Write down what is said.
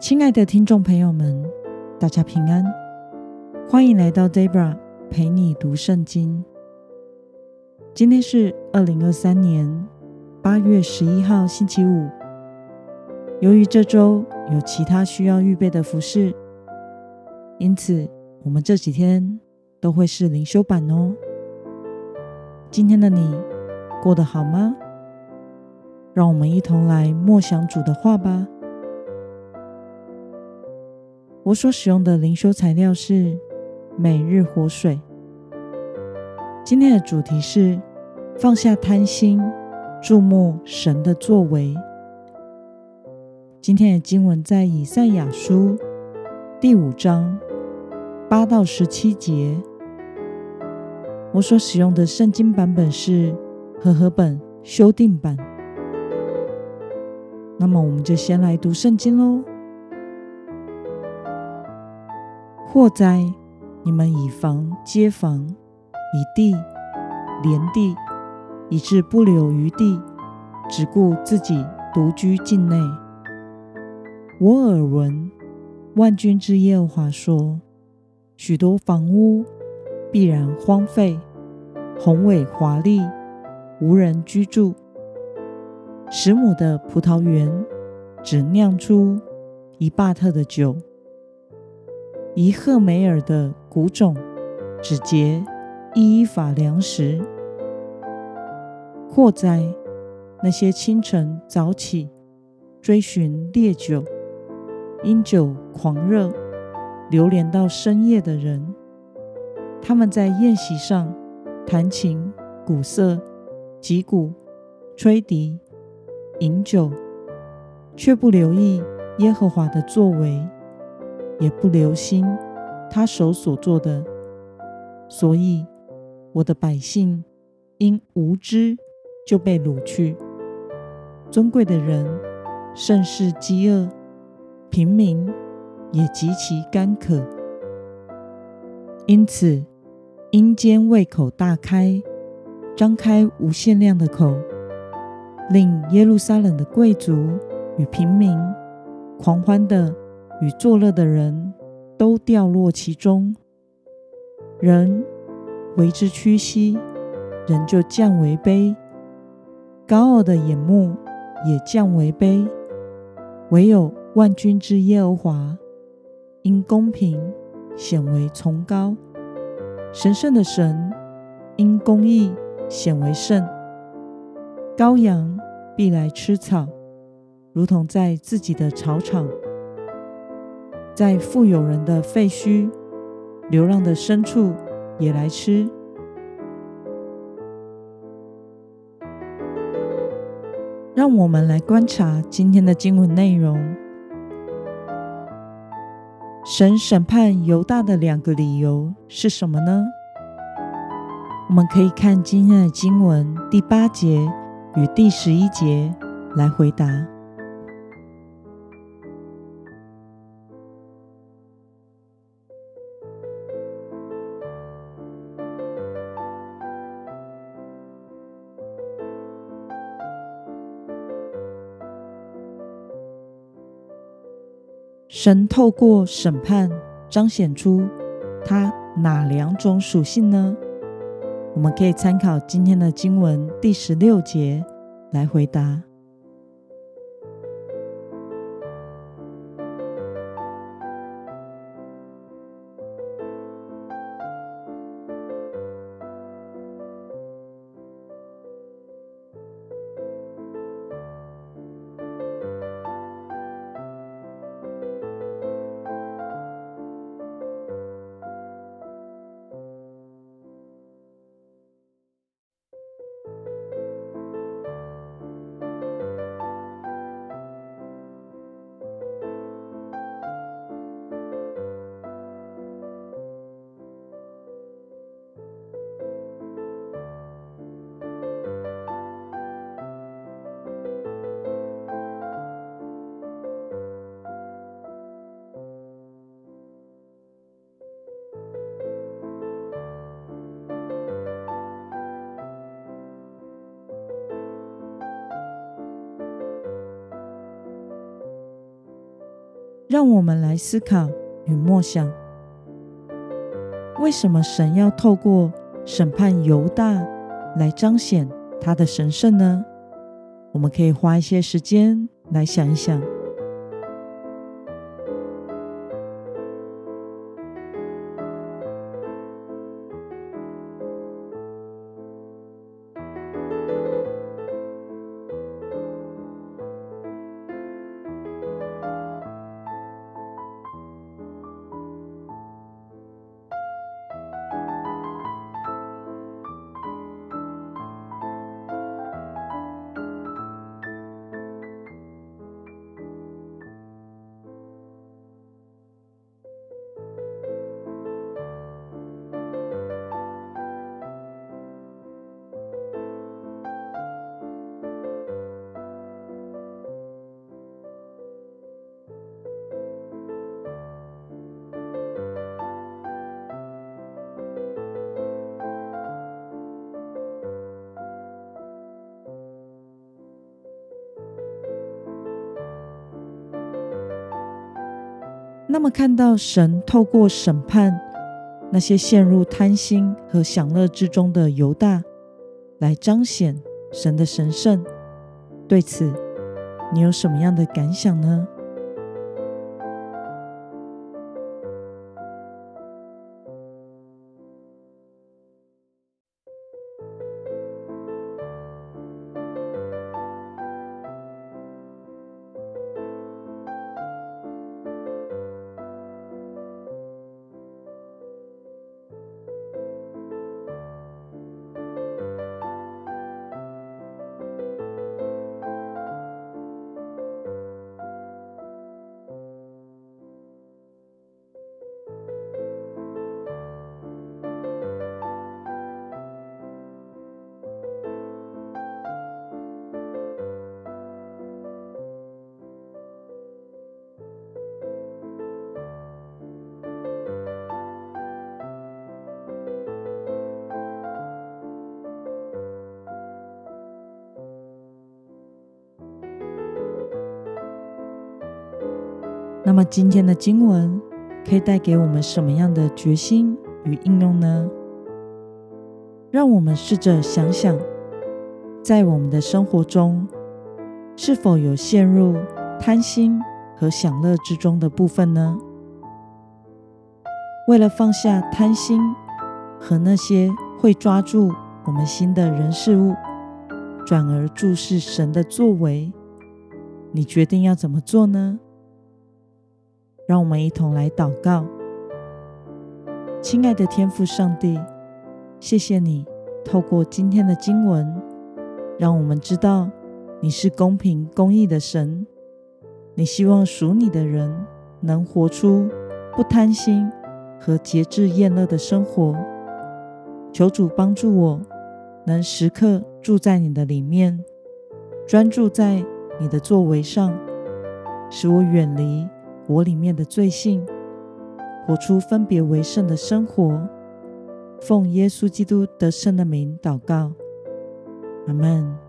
亲爱的听众朋友们，大家平安，欢迎来到 Debra 陪你读圣经。今天是二零二三年八月十一号，星期五。由于这周有其他需要预备的服事，因此我们这几天都会是灵修版哦。今天的你过得好吗？让我们一同来默想主的话吧。我所使用的灵修材料是每日活水。今天的主题是放下贪心，注目神的作为。今天的经文在以赛亚书第五章八到十七节。我所使用的圣经版本是和合本修订版。那么，我们就先来读圣经喽。祸哉，你们以房接房，以地连地，以致不留余地，只顾自己独居境内。我耳闻万军之耶和华说：许多房屋必然荒废，宏伟华丽，无人居住。十亩的葡萄园只酿出一巴特的酒，一赫梅尔的谷种只结一伊法粮食。祸哉！那些清晨早起追寻烈酒，因酒狂热，流连到深夜的人，他们在宴席上弹琴、鼓瑟、击鼓、吹笛。饮酒，却不留意耶和华的作为，也不留心他手所做的，所以我的百姓因无知就被掳去。尊贵的人甚是饥饿，平民也极其干渴。因此，阴间胃口大开，张开无限量的口。令耶路撒冷的贵族与平民、狂欢的与作乐的人都掉落其中。人为之屈膝，人就降为卑；高傲的眼目也降为卑。唯有万军之耶和华因公平显为崇高，神圣的神因公义显为圣。羔羊必来吃草，如同在自己的草场，在富有人的废墟，流浪的牲畜也来吃。让我们来观察今天的经文内容。神审判犹大的两个理由是什么呢？我们可以看今天的经文第八节。与第十一节来回答。神透过审判彰显出他哪两种属性呢？我们可以参考今天的经文第十六节来回答。让我们来思考与默想：为什么神要透过审判犹大来彰显他的神圣呢？我们可以花一些时间来想一想。那么，看到神透过审判那些陷入贪心和享乐之中的犹大，来彰显神的神圣，对此你有什么样的感想呢？那么今天的经文可以带给我们什么样的决心与应用呢？让我们试着想想，在我们的生活中，是否有陷入贪心和享乐之中的部分呢？为了放下贪心和那些会抓住我们心的人事物，转而注视神的作为，你决定要怎么做呢？让我们一同来祷告，亲爱的天父上帝，谢谢你透过今天的经文，让我们知道你是公平公义的神。你希望属你的人能活出不贪心和节制宴乐的生活。求主帮助我，能时刻住在你的里面，专注在你的作为上，使我远离。我里面的罪性，活出分别为圣的生活。奉耶稣基督得胜的名祷告，阿门。